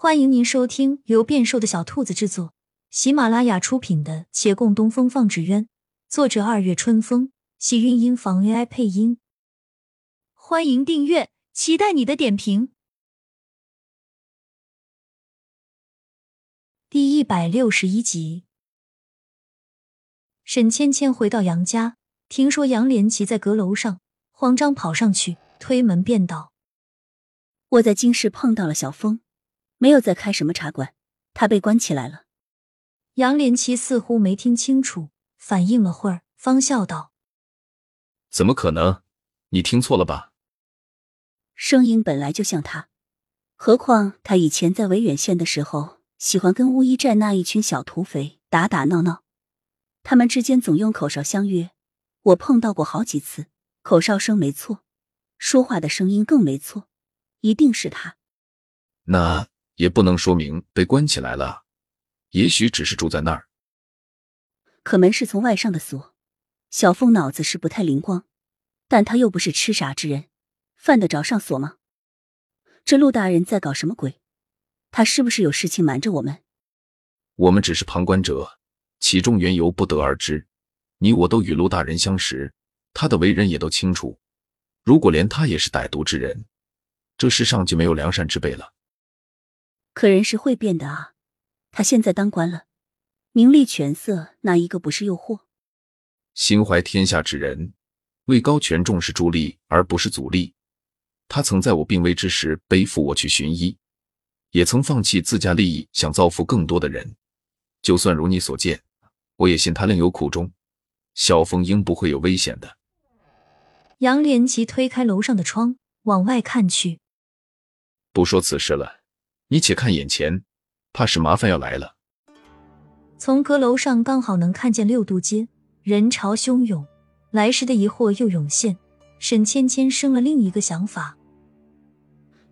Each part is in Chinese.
欢迎您收听由变瘦的小兔子制作、喜马拉雅出品的《且共东风放纸鸢》，作者二月春风，喜韵音房 AI 配音。欢迎订阅，期待你的点评。第一百六十一集，沈芊芊回到杨家，听说杨连奇在阁楼上，慌张跑上去推门便道：“我在京市碰到了小峰。”没有再开什么茶馆，他被关起来了。杨连奇似乎没听清楚，反应了会儿，方笑道：“怎么可能？你听错了吧？”声音本来就像他，何况他以前在维远县的时候，喜欢跟乌衣寨那一群小土匪打打闹闹，他们之间总用口哨相约。我碰到过好几次，口哨声没错，说话的声音更没错，一定是他。那。也不能说明被关起来了，也许只是住在那儿。可门是从外上的锁，小凤脑子是不太灵光，但她又不是痴傻之人，犯得着上锁吗？这陆大人在搞什么鬼？他是不是有事情瞒着我们？我们只是旁观者，其中缘由不得而知。你我都与陆大人相识，他的为人也都清楚。如果连他也是歹毒之人，这世上就没有良善之辈了。可人是会变的啊！他现在当官了，名利权色哪一个不是诱惑？心怀天下之人，位高权重是助力而不是阻力。他曾在我病危之时背负我去寻医，也曾放弃自家利益想造福更多的人。就算如你所见，我也信他另有苦衷。小凤应不会有危险的。杨连奇推开楼上的窗，往外看去。不说此事了。你且看眼前，怕是麻烦要来了。从阁楼上刚好能看见六渡街，人潮汹涌。来时的疑惑又涌现，沈芊芊生了另一个想法：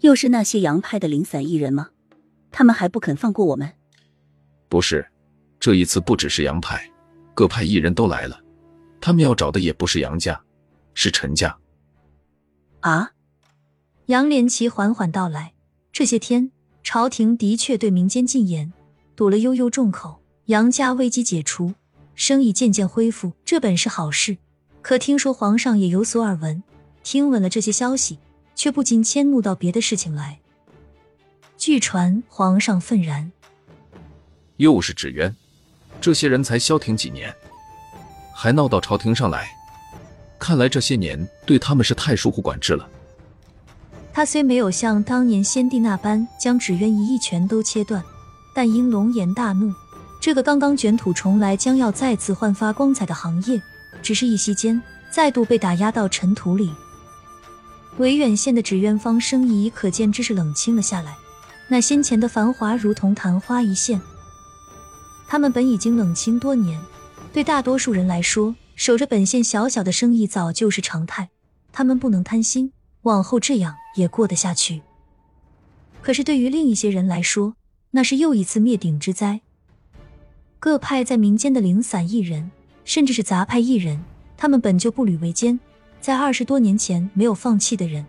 又是那些洋派的零散艺人吗？他们还不肯放过我们？不是，这一次不只是洋派，各派艺人都来了。他们要找的也不是杨家，是陈家。啊！杨连奇缓缓道来：这些天。朝廷的确对民间禁言，堵了悠悠众口，杨家危机解除，生意渐渐恢复，这本是好事。可听说皇上也有所耳闻，听闻了这些消息，却不禁迁怒到别的事情来。据传皇上愤然，又是纸鸢，这些人才消停几年，还闹到朝廷上来，看来这些年对他们是太疏忽管制了。他虽没有像当年先帝那般将纸鸢一役全都切断，但因龙颜大怒，这个刚刚卷土重来、将要再次焕发光彩的行业，只是一息间再度被打压到尘土里。维远县的纸鸢坊生意已可见之是冷清了下来，那先前的繁华如同昙花一现。他们本已经冷清多年，对大多数人来说，守着本县小小的生意早就是常态，他们不能贪心。往后这样也过得下去，可是对于另一些人来说，那是又一次灭顶之灾。各派在民间的零散艺人，甚至是杂派艺人，他们本就不履维艰，在二十多年前没有放弃的人，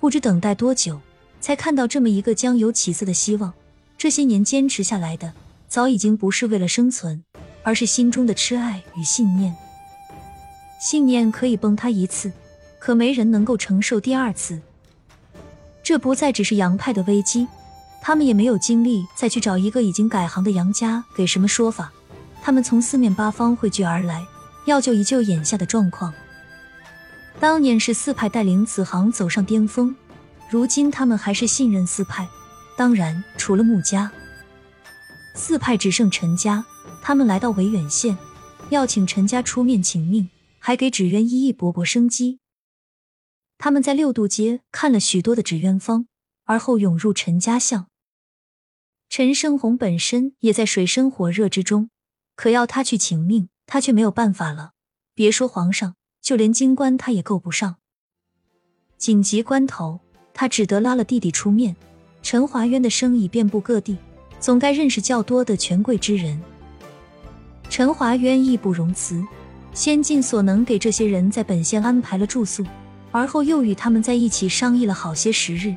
不知等待多久，才看到这么一个将有起色的希望。这些年坚持下来的，早已经不是为了生存，而是心中的痴爱与信念。信念可以崩塌一次。可没人能够承受第二次。这不再只是杨派的危机，他们也没有精力再去找一个已经改行的杨家给什么说法。他们从四面八方汇聚而来，要救一救眼下的状况。当年是四派带领此行走上巅峰，如今他们还是信任四派。当然，除了穆家，四派只剩陈家。他们来到维远县，要请陈家出面请命，还给纸鸢一一勃勃生机。他们在六渡街看了许多的纸鸢坊，而后涌入陈家巷。陈生红本身也在水深火热之中，可要他去请命，他却没有办法了。别说皇上，就连京官他也够不上。紧急关头，他只得拉了弟弟出面。陈华渊的生意遍布各地，总该认识较多的权贵之人。陈华渊义不容辞，先尽所能给这些人在本县安排了住宿。而后又与他们在一起商议了好些时日，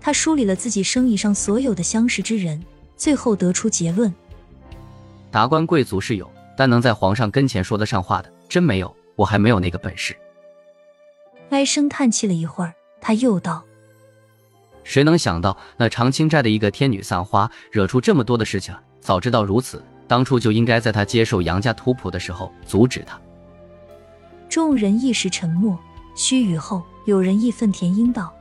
他梳理了自己生意上所有的相识之人，最后得出结论：达官贵族是有，但能在皇上跟前说得上话的，真没有。我还没有那个本事。唉声叹气了一会儿，他又道：“谁能想到那长青寨的一个天女散花，惹出这么多的事情？早知道如此，当初就应该在他接受杨家图谱的时候阻止他。”众人一时沉默。须臾后，有人义愤填膺道：“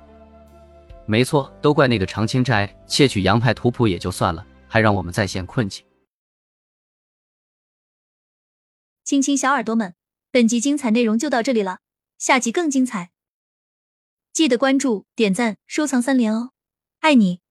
没错，都怪那个长青斋窃取杨派图谱也就算了，还让我们再陷困境。”亲亲小耳朵们，本集精彩内容就到这里了，下集更精彩，记得关注、点赞、收藏三连哦，爱你！